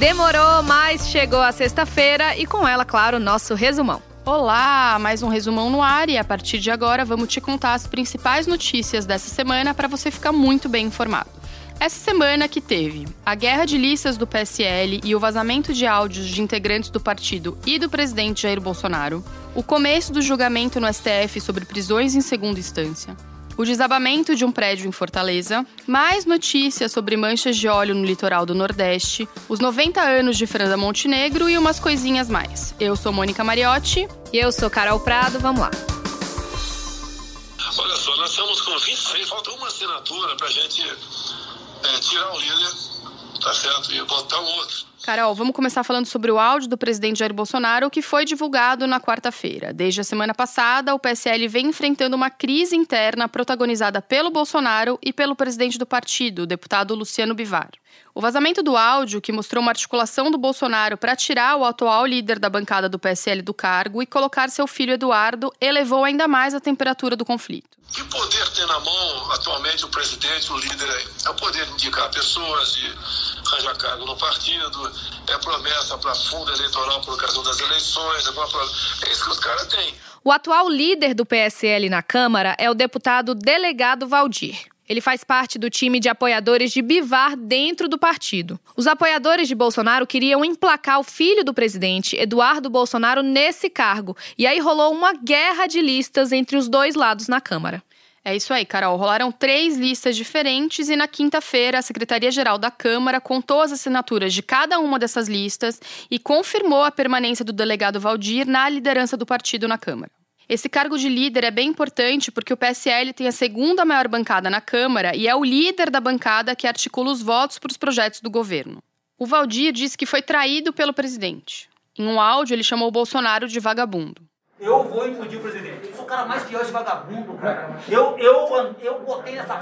Demorou, mas chegou a sexta-feira e com ela, claro, nosso resumão. Olá, mais um resumão no ar e a partir de agora vamos te contar as principais notícias dessa semana para você ficar muito bem informado. Essa semana que teve a guerra de listas do PSL e o vazamento de áudios de integrantes do partido e do presidente Jair Bolsonaro, o começo do julgamento no STF sobre prisões em segunda instância, o desabamento de um prédio em Fortaleza, mais notícias sobre manchas de óleo no litoral do Nordeste, os 90 anos de Fernanda Montenegro e umas coisinhas mais. Eu sou Mônica Mariotti. E eu sou Carol Prado, vamos lá. Olha só, nós estamos com 26, falta uma assinatura para a gente é, tirar o líder, tá certo? E botar um outro. Carol, vamos começar falando sobre o áudio do presidente Jair Bolsonaro que foi divulgado na quarta-feira. Desde a semana passada, o PSL vem enfrentando uma crise interna protagonizada pelo Bolsonaro e pelo presidente do partido, o deputado Luciano Bivar. O vazamento do áudio, que mostrou uma articulação do Bolsonaro para tirar o atual líder da bancada do PSL do cargo e colocar seu filho Eduardo, elevou ainda mais a temperatura do conflito. Que poder tem na mão atualmente o presidente, o líder aí? É o poder de indicar pessoas, de arranjar cargo no partido, é promessa para fundo eleitoral por causa das eleições, é, é isso que os caras têm. O atual líder do PSL na Câmara é o deputado delegado Valdir. Ele faz parte do time de apoiadores de Bivar dentro do partido. Os apoiadores de Bolsonaro queriam emplacar o filho do presidente, Eduardo Bolsonaro, nesse cargo. E aí rolou uma guerra de listas entre os dois lados na Câmara. É isso aí, Carol. Rolaram três listas diferentes e na quinta-feira a Secretaria-Geral da Câmara contou as assinaturas de cada uma dessas listas e confirmou a permanência do delegado Valdir na liderança do partido na Câmara. Esse cargo de líder é bem importante porque o PSL tem a segunda maior bancada na Câmara e é o líder da bancada que articula os votos para os projetos do governo. O Valdir disse que foi traído pelo presidente. Em um áudio, ele chamou o Bolsonaro de vagabundo. Eu vou impedir o presidente. Eu sou o cara mais pior de vagabundo, cara. Eu, eu, eu botei nessa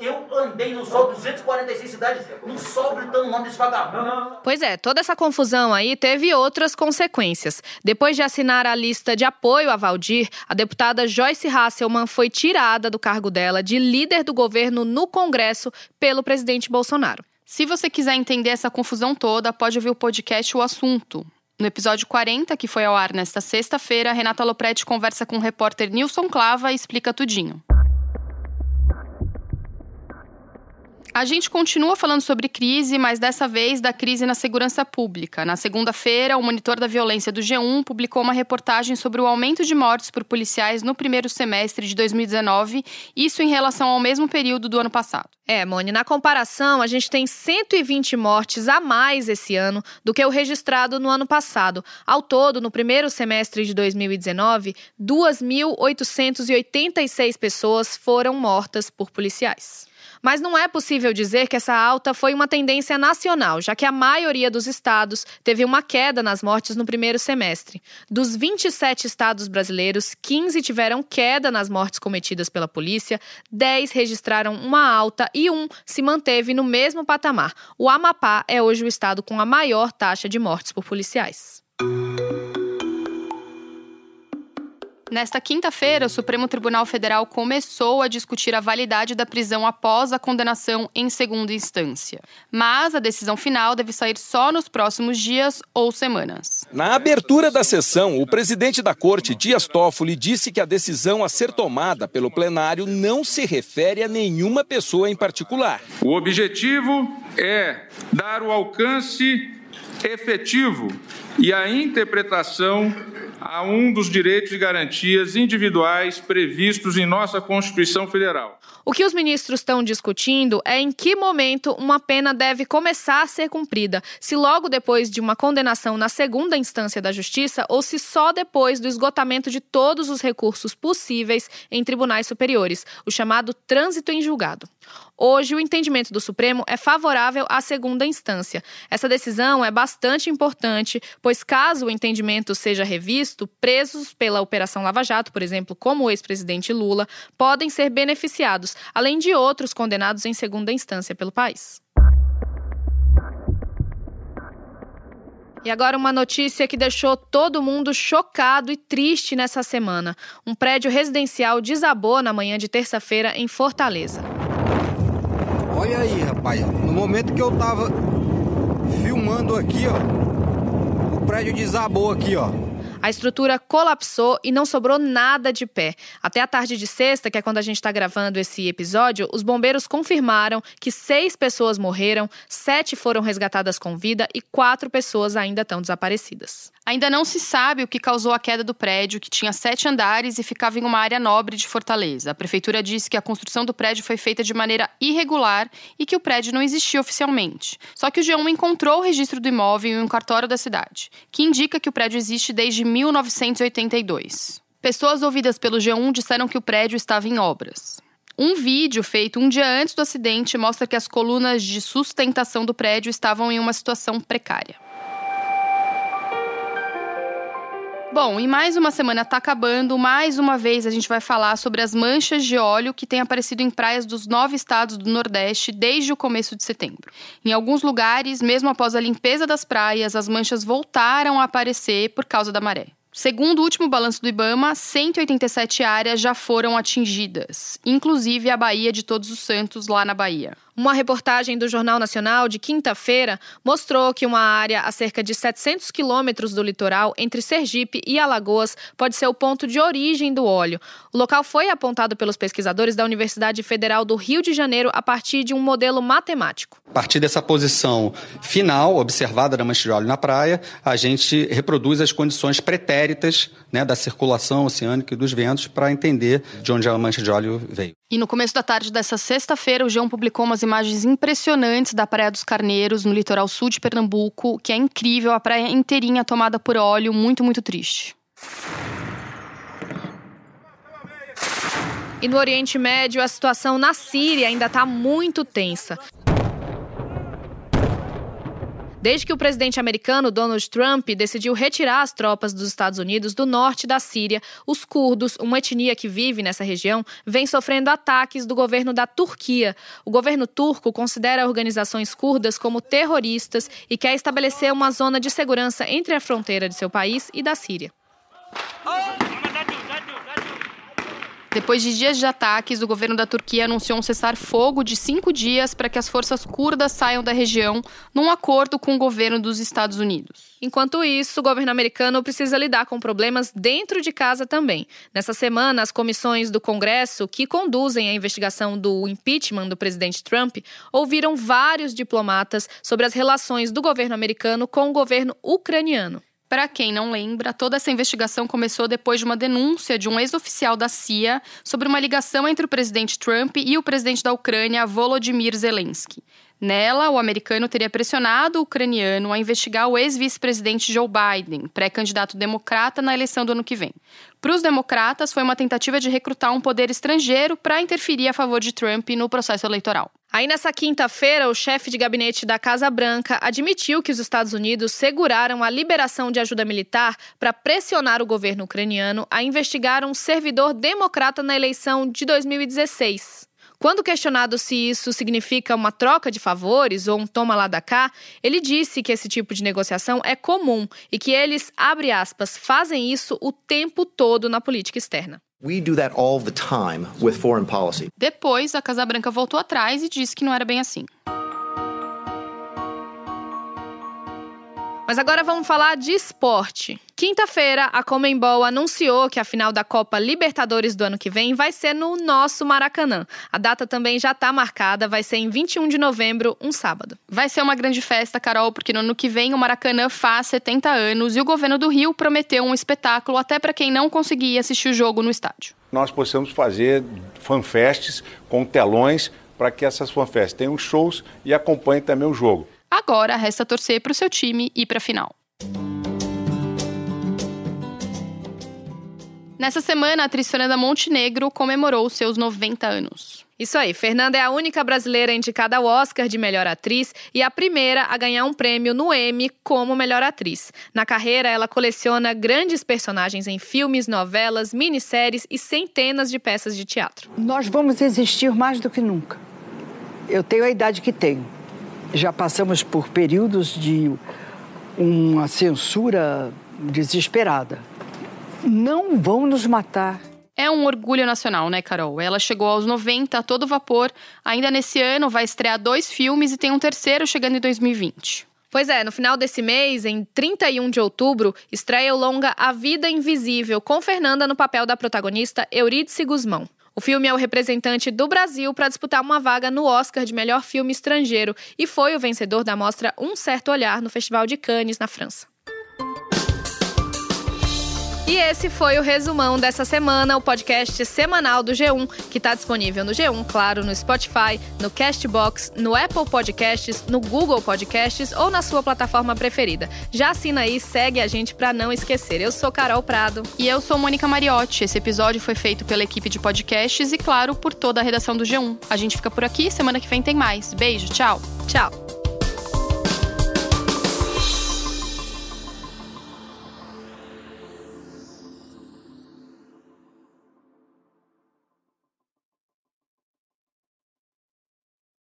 eu andei no sol 246 cidades, no sol gritando o nome desse vagabundo. Pois é, toda essa confusão aí teve outras consequências. Depois de assinar a lista de apoio a Valdir, a deputada Joyce Hasselman foi tirada do cargo dela de líder do governo no Congresso pelo presidente Bolsonaro. Se você quiser entender essa confusão toda, pode ouvir o podcast O Assunto. No episódio 40, que foi ao ar nesta sexta-feira, Renata Lopretti conversa com o repórter Nilson Clava e explica tudinho. A gente continua falando sobre crise, mas dessa vez da crise na segurança pública. Na segunda-feira, o monitor da violência do G1 publicou uma reportagem sobre o aumento de mortes por policiais no primeiro semestre de 2019, isso em relação ao mesmo período do ano passado. É, Moni, na comparação, a gente tem 120 mortes a mais esse ano do que o registrado no ano passado. Ao todo, no primeiro semestre de 2019, 2.886 pessoas foram mortas por policiais. Mas não é possível dizer que essa alta foi uma tendência nacional, já que a maioria dos estados teve uma queda nas mortes no primeiro semestre. Dos 27 estados brasileiros, 15 tiveram queda nas mortes cometidas pela polícia, 10 registraram uma alta e um se manteve no mesmo patamar. O Amapá é hoje o estado com a maior taxa de mortes por policiais. Nesta quinta-feira, o Supremo Tribunal Federal começou a discutir a validade da prisão após a condenação em segunda instância. Mas a decisão final deve sair só nos próximos dias ou semanas. Na abertura da sessão, o presidente da corte, Dias Toffoli, disse que a decisão a ser tomada pelo plenário não se refere a nenhuma pessoa em particular. O objetivo é dar o alcance efetivo e a interpretação a um dos direitos e garantias individuais previstos em nossa Constituição Federal. O que os ministros estão discutindo é em que momento uma pena deve começar a ser cumprida, se logo depois de uma condenação na segunda instância da Justiça ou se só depois do esgotamento de todos os recursos possíveis em tribunais superiores, o chamado trânsito em julgado. Hoje, o entendimento do Supremo é favorável à segunda instância. Essa decisão é bastante importante, pois, caso o entendimento seja revisto, presos pela Operação Lava Jato, por exemplo, como o ex-presidente Lula, podem ser beneficiados, além de outros condenados em segunda instância pelo país. E agora uma notícia que deixou todo mundo chocado e triste nessa semana. Um prédio residencial desabou na manhã de terça-feira em Fortaleza. Olha aí, rapaz. No momento que eu tava filmando aqui, ó. O prédio desabou aqui, ó. A estrutura colapsou e não sobrou nada de pé. Até a tarde de sexta, que é quando a gente está gravando esse episódio, os bombeiros confirmaram que seis pessoas morreram, sete foram resgatadas com vida e quatro pessoas ainda estão desaparecidas. Ainda não se sabe o que causou a queda do prédio, que tinha sete andares e ficava em uma área nobre de Fortaleza. A prefeitura disse que a construção do prédio foi feita de maneira irregular e que o prédio não existia oficialmente. Só que o G1 encontrou o registro do imóvel em um cartório da cidade, que indica que o prédio existe desde 1982. Pessoas ouvidas pelo G1 disseram que o prédio estava em obras. Um vídeo feito um dia antes do acidente mostra que as colunas de sustentação do prédio estavam em uma situação precária. Bom, e mais uma semana está acabando. Mais uma vez a gente vai falar sobre as manchas de óleo que têm aparecido em praias dos nove estados do Nordeste desde o começo de setembro. Em alguns lugares, mesmo após a limpeza das praias, as manchas voltaram a aparecer por causa da maré. Segundo o último balanço do Ibama, 187 áreas já foram atingidas, inclusive a Baía de Todos os Santos, lá na Bahia. Uma reportagem do Jornal Nacional de quinta-feira mostrou que uma área a cerca de 700 quilômetros do litoral, entre Sergipe e Alagoas, pode ser o ponto de origem do óleo. O local foi apontado pelos pesquisadores da Universidade Federal do Rio de Janeiro a partir de um modelo matemático. A partir dessa posição final, observada da mancha de óleo na praia, a gente reproduz as condições pretéritas né, da circulação oceânica e dos ventos para entender de onde a mancha de óleo veio. E no começo da tarde dessa sexta-feira, o João publicou umas imagens impressionantes da Praia dos Carneiros, no litoral sul de Pernambuco, que é incrível, a praia inteirinha tomada por óleo, muito, muito triste. E no Oriente Médio, a situação na Síria ainda está muito tensa. Desde que o presidente americano Donald Trump decidiu retirar as tropas dos Estados Unidos do norte da Síria, os curdos, uma etnia que vive nessa região, vem sofrendo ataques do governo da Turquia. O governo turco considera organizações curdas como terroristas e quer estabelecer uma zona de segurança entre a fronteira de seu país e da Síria. Depois de dias de ataques, o governo da Turquia anunciou um cessar-fogo de cinco dias para que as forças curdas saiam da região, num acordo com o governo dos Estados Unidos. Enquanto isso, o governo americano precisa lidar com problemas dentro de casa também. Nessa semana, as comissões do Congresso, que conduzem a investigação do impeachment do presidente Trump, ouviram vários diplomatas sobre as relações do governo americano com o governo ucraniano. Para quem não lembra, toda essa investigação começou depois de uma denúncia de um ex-oficial da CIA sobre uma ligação entre o presidente Trump e o presidente da Ucrânia, Volodymyr Zelensky. Nela, o americano teria pressionado o ucraniano a investigar o ex-vice-presidente Joe Biden, pré-candidato democrata na eleição do ano que vem. Para os democratas, foi uma tentativa de recrutar um poder estrangeiro para interferir a favor de Trump no processo eleitoral. Aí, nessa quinta-feira, o chefe de gabinete da Casa Branca admitiu que os Estados Unidos seguraram a liberação de ajuda militar para pressionar o governo ucraniano a investigar um servidor democrata na eleição de 2016. Quando questionado se isso significa uma troca de favores ou um toma lá da cá, ele disse que esse tipo de negociação é comum e que eles, abre aspas, fazem isso o tempo todo na política externa. Depois, a Casa Branca voltou atrás e disse que não era bem assim. Mas agora vamos falar de esporte. Quinta-feira, a Comembol anunciou que a final da Copa Libertadores do ano que vem vai ser no nosso Maracanã. A data também já está marcada, vai ser em 21 de novembro, um sábado. Vai ser uma grande festa, Carol, porque no ano que vem o Maracanã faz 70 anos e o governo do Rio prometeu um espetáculo até para quem não conseguia assistir o jogo no estádio. Nós possamos fazer fanfests com telões para que essas fanfests tenham shows e acompanhem também o jogo. Agora resta torcer para o seu time ir para a final. Nessa semana, a atriz Fernanda Montenegro comemorou seus 90 anos. Isso aí, Fernanda é a única brasileira indicada ao Oscar de melhor atriz e a primeira a ganhar um prêmio no Emmy como melhor atriz. Na carreira, ela coleciona grandes personagens em filmes, novelas, minisséries e centenas de peças de teatro. Nós vamos existir mais do que nunca. Eu tenho a idade que tenho já passamos por períodos de uma censura desesperada. Não vão nos matar. É um orgulho nacional, né, Carol? Ela chegou aos 90 a todo vapor. Ainda nesse ano vai estrear dois filmes e tem um terceiro chegando em 2020. Pois é, no final desse mês, em 31 de outubro, estreia o longa A Vida Invisível, com Fernanda no papel da protagonista Eurídice Guzmão. O filme é o representante do Brasil para disputar uma vaga no Oscar de melhor filme estrangeiro e foi o vencedor da mostra Um Certo Olhar no Festival de Cannes, na França. E esse foi o resumão dessa semana, o podcast semanal do G1, que está disponível no G1, claro, no Spotify, no Castbox, no Apple Podcasts, no Google Podcasts ou na sua plataforma preferida. Já assina aí, segue a gente para não esquecer. Eu sou Carol Prado. E eu sou Mônica Mariotti. Esse episódio foi feito pela equipe de podcasts e, claro, por toda a redação do G1. A gente fica por aqui, semana que vem tem mais. Beijo, tchau. Tchau.